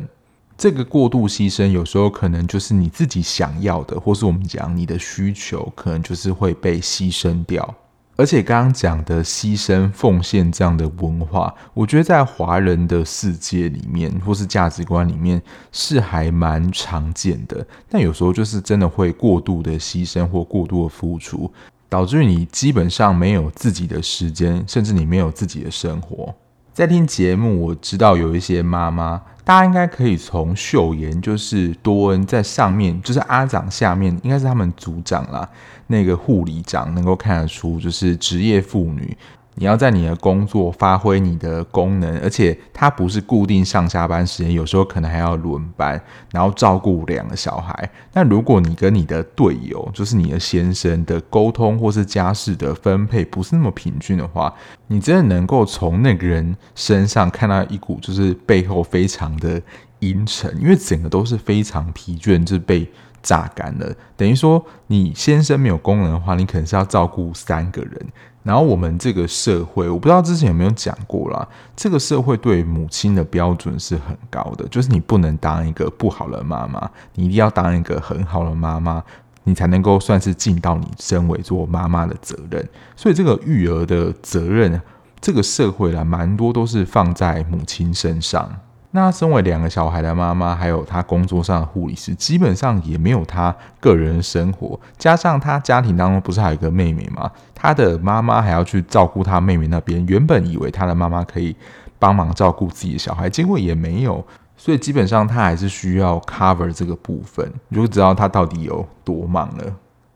Speaker 1: 这个过度牺牲，有时候可能就是你自己想要的，或是我们讲你的需求，可能就是会被牺牲掉。而且刚刚讲的牺牲奉献这样的文化，我觉得在华人的世界里面，或是价值观里面是还蛮常见的。但有时候就是真的会过度的牺牲或过度的付出，导致你基本上没有自己的时间，甚至你没有自己的生活。在听节目，我知道有一些妈妈，大家应该可以从秀妍，就是多恩在上面，就是阿长下面，应该是他们组长啦，那个护理长能够看得出，就是职业妇女。你要在你的工作发挥你的功能，而且它不是固定上下班时间，有时候可能还要轮班，然后照顾两个小孩。那如果你跟你的队友，就是你的先生的沟通或是家事的分配不是那么平均的话，你真的能够从那个人身上看到一股就是背后非常的阴沉，因为整个都是非常疲倦，就是被榨干了。等于说，你先生没有功能的话，你可能是要照顾三个人。然后我们这个社会，我不知道之前有没有讲过啦。这个社会对母亲的标准是很高的，就是你不能当一个不好的妈妈，你一定要当一个很好的妈妈，你才能够算是尽到你身为做妈妈的责任。所以这个育儿的责任，这个社会啦，蛮多都是放在母亲身上。那身为两个小孩的妈妈，还有她工作上的护理师，基本上也没有她个人生活。加上她家庭当中不是还有一个妹妹吗？她的妈妈还要去照顾她妹妹那边。原本以为她的妈妈可以帮忙照顾自己的小孩，结果也没有。所以基本上她还是需要 cover 这个部分，你就知道她到底有多忙了。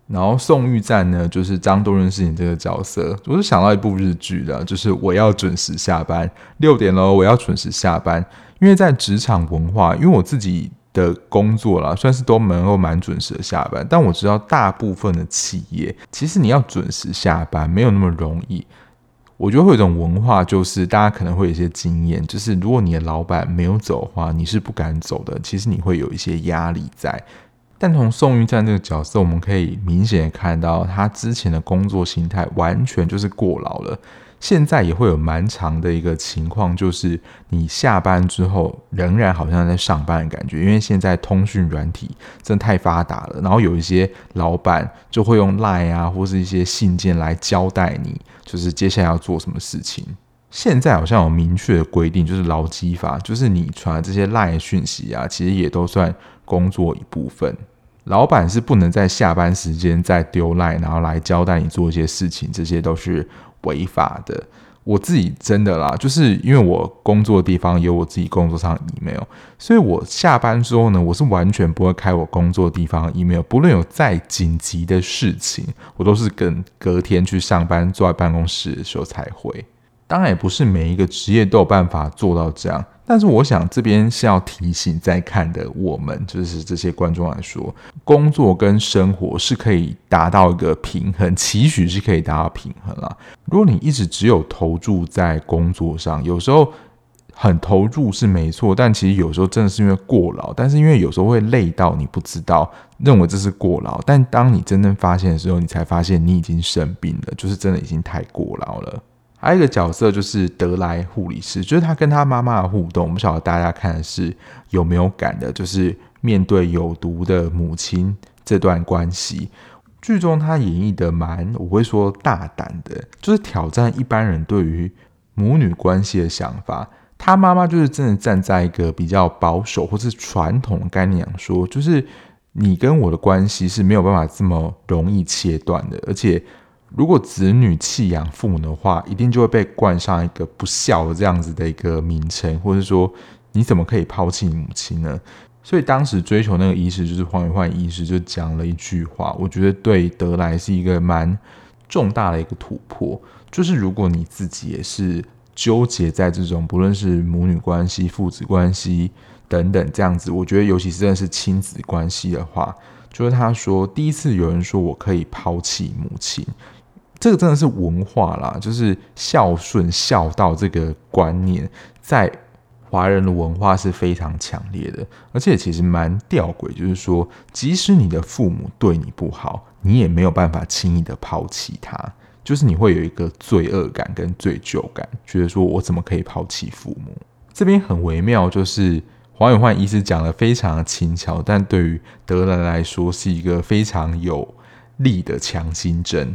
Speaker 1: 然后宋玉赞呢，就是张多润饰演这个角色，我是想到一部日剧的，就是我要准时下班，六点喽，我要准时下班。因为在职场文化，因为我自己的工作啦，算是都能够蛮准时的下班，但我知道大部分的企业，其实你要准时下班没有那么容易。我觉得会有一种文化，就是大家可能会有一些经验，就是如果你的老板没有走的话，你是不敢走的。其实你会有一些压力在。但从宋玉站这个角色，我们可以明显的看到，他之前的工作心态完全就是过劳了。现在也会有蛮长的一个情况，就是你下班之后仍然好像在上班的感觉，因为现在通讯软体真的太发达了。然后有一些老板就会用 Line 啊，或是一些信件来交代你，就是接下来要做什么事情。现在好像有明确的规定，就是劳基法，就是你传这些 Line 讯息啊，其实也都算工作一部分。老板是不能在下班时间再丢赖然后来交代你做一些事情，这些都是违法的，我自己真的啦，就是因为我工作的地方有我自己工作上的 email，所以我下班之后呢，我是完全不会开我工作的地方 email，不论有再紧急的事情，我都是跟隔天去上班坐在办公室的时候才回。当然也不是每一个职业都有办法做到这样。但是我想这边是要提醒在看的我们，就是这些观众来说，工作跟生活是可以达到一个平衡，期许是可以达到平衡啦。如果你一直只有投注在工作上，有时候很投入是没错，但其实有时候真的是因为过劳，但是因为有时候会累到你不知道，认为这是过劳，但当你真正发现的时候，你才发现你已经生病了，就是真的已经太过劳了。还有一个角色就是德莱护理师，就是他跟他妈妈的互动，我不晓得大家看的是有没有感的，就是面对有毒的母亲这段关系，剧中他演绎的蛮，我会说大胆的，就是挑战一般人对于母女关系的想法。他妈妈就是真的站在一个比较保守或是传统的概念说，就是你跟我的关系是没有办法这么容易切断的，而且。如果子女弃养父母的话，一定就会被冠上一个不孝这样子的一个名称，或者说你怎么可以抛弃母亲呢？所以当时追求那个医师就是黄宇焕医师，就讲了一句话，我觉得对德莱是一个蛮重大的一个突破，就是如果你自己也是纠结在这种不论是母女关系、父子关系等等这样子，我觉得尤其是真的是亲子关系的话，就是他说第一次有人说我可以抛弃母亲。这个真的是文化啦，就是孝顺孝道这个观念，在华人的文化是非常强烈的，而且其实蛮吊诡，就是说，即使你的父母对你不好，你也没有办法轻易的抛弃他，就是你会有一个罪恶感跟罪疚感，觉得说我怎么可以抛弃父母？这边很微妙，就是黄永焕医师讲的非常轻巧，但对于德兰来说是一个非常有力的强心针。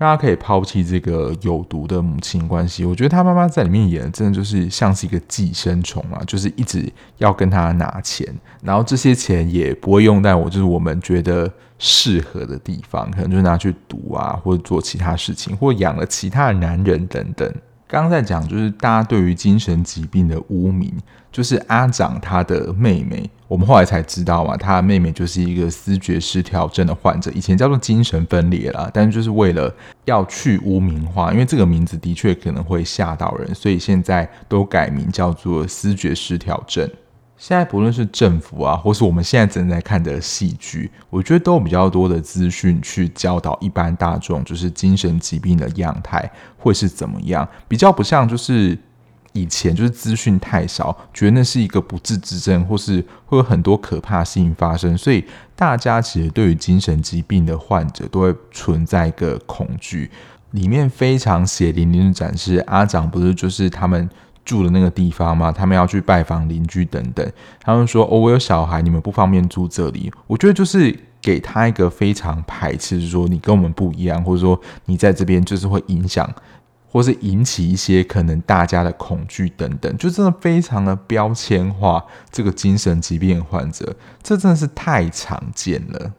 Speaker 1: 大家可以抛弃这个有毒的母亲关系，我觉得他妈妈在里面演的真的就是像是一个寄生虫啊，就是一直要跟他拿钱，然后这些钱也不会用在我就是我们觉得适合的地方，可能就拿去赌啊，或者做其他事情，或养了其他的男人等等。刚在讲，就是大家对于精神疾病的污名，就是阿长他的妹妹，我们后来才知道嘛，他的妹妹就是一个思觉失调症的患者，以前叫做精神分裂啦，但就是为了要去污名化，因为这个名字的确可能会吓到人，所以现在都改名叫做思觉失调症。现在不论是政府啊，或是我们现在正在看的戏剧，我觉得都有比较多的资讯去教导一般大众，就是精神疾病的样态会是怎么样，比较不像就是以前就是资讯太少，觉得那是一个不治之症，或是会有很多可怕事情发生，所以大家其实对于精神疾病的患者都会存在一个恐惧，里面非常血淋淋的展示阿长不是就是他们。住的那个地方嘛，他们要去拜访邻居等等。他们说：“哦，我有小孩，你们不方便住这里。”我觉得就是给他一个非常排斥，说你跟我们不一样，或者说你在这边就是会影响，或是引起一些可能大家的恐惧等等，就真的非常的标签化这个精神疾病患者，这真的是太常见了。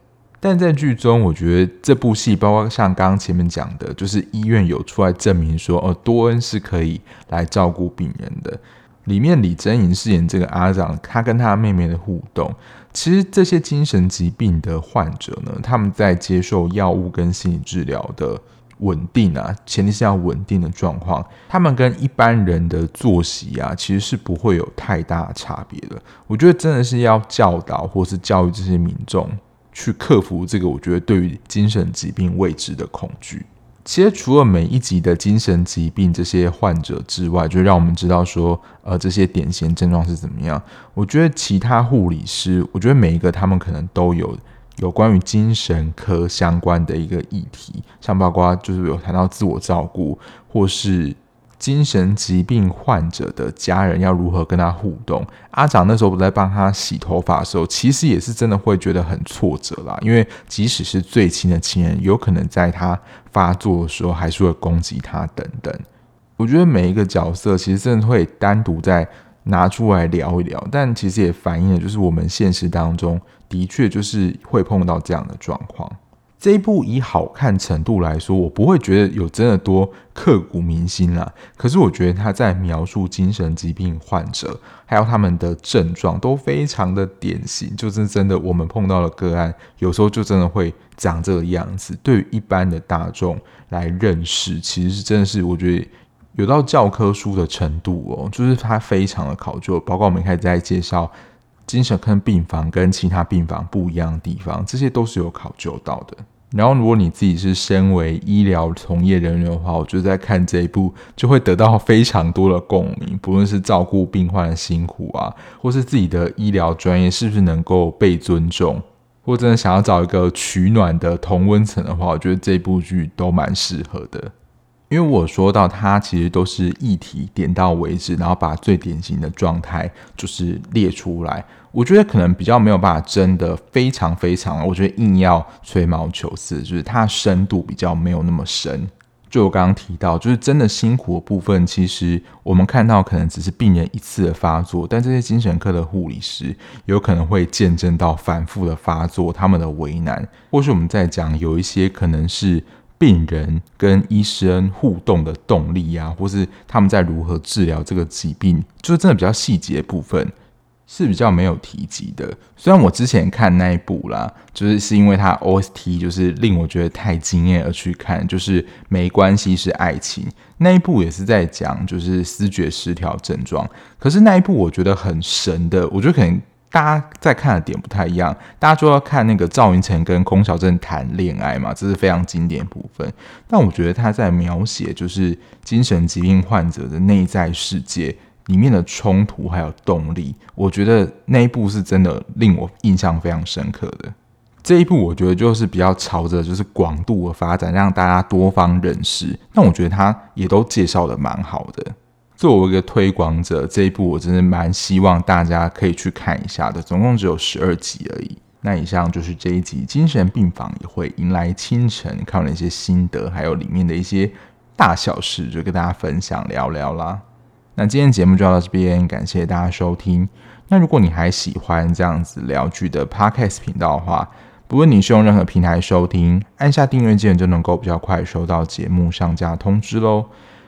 Speaker 1: 但在剧中，我觉得这部戏，包括像刚刚前面讲的，就是医院有出来证明说，哦，多恩是可以来照顾病人的。里面李珍莹饰演这个阿长，他跟他妹妹的互动，其实这些精神疾病的患者呢，他们在接受药物跟心理治疗的稳定啊，前提是要稳定的状况，他们跟一般人的作息啊，其实是不会有太大差别的。我觉得真的是要教导或是教育这些民众。去克服这个，我觉得对于精神疾病未知的恐惧。其实除了每一集的精神疾病这些患者之外，就让我们知道说，呃，这些典型症状是怎么样。我觉得其他护理师，我觉得每一个他们可能都有有关于精神科相关的一个议题，像包括就是有谈到自我照顾，或是。精神疾病患者的家人要如何跟他互动？阿长那时候不在帮他洗头发的时候，其实也是真的会觉得很挫折啦。因为即使是最亲的亲人，有可能在他发作的时候还是会攻击他等等。我觉得每一个角色其实真的会单独再拿出来聊一聊，但其实也反映了就是我们现实当中的确就是会碰到这样的状况。这一部以好看程度来说，我不会觉得有真的多刻骨铭心啦。可是我觉得他在描述精神疾病患者，还有他们的症状都非常的典型，就是真的我们碰到的个案，有时候就真的会长这个样子。对于一般的大众来认识，其实是真的是我觉得有到教科书的程度哦，就是它非常的考究，包括我们开始在介绍精神科病房跟其他病房不一样的地方，这些都是有考究到的。然后，如果你自己是身为医疗从业人员的话，我觉得在看这一部就会得到非常多的共鸣。不论是照顾病患的辛苦啊，或是自己的医疗专业是不是能够被尊重，或真的想要找一个取暖的同温层的话，我觉得这部剧都蛮适合的。因为我说到，它其实都是议题点到为止，然后把最典型的状态就是列出来。我觉得可能比较没有办法真的非常非常，我觉得硬要吹毛求疵，就是它深度比较没有那么深。就我刚刚提到，就是真的辛苦的部分，其实我们看到可能只是病人一次的发作，但这些精神科的护理师有可能会见证到反复的发作，他们的为难，或是我们在讲有一些可能是。病人跟医生互动的动力啊，或是他们在如何治疗这个疾病，就是真的比较细节部分是比较没有提及的。虽然我之前看那一部啦，就是是因为他 OST 就是令我觉得太惊艳而去看，就是没关系是爱情那一部也是在讲就是思觉失调症状，可是那一部我觉得很神的，我觉得可能。大家在看的点不太一样，大家就要看那个赵云成跟龚晓政谈恋爱嘛，这是非常经典部分。但我觉得他在描写就是精神疾病患者的内在世界里面的冲突还有动力，我觉得那一部是真的令我印象非常深刻的。这一部我觉得就是比较朝着就是广度的发展，让大家多方认识。那我觉得他也都介绍的蛮好的。作为一个推广者，这一部我真的蛮希望大家可以去看一下的。总共只有十二集而已。那以上就是这一集《精神病房也会迎来清晨》看完了一些心得，还有里面的一些大小事，就跟大家分享聊聊啦。那今天节目就到这边，感谢大家收听。那如果你还喜欢这样子聊剧的 Podcast 频道的话，不论你是用任何平台收听，按下订阅键就能够比较快收到节目上架通知喽。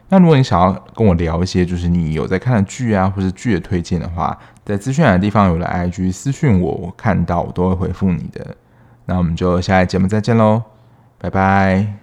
Speaker 1: 那如果你想要跟我聊一些，就是你有在看的剧啊，或是剧的推荐的话，在资讯栏的地方有了 IG 私信我，我看到我都会回复你的。那我们就下一节目再见喽，拜拜。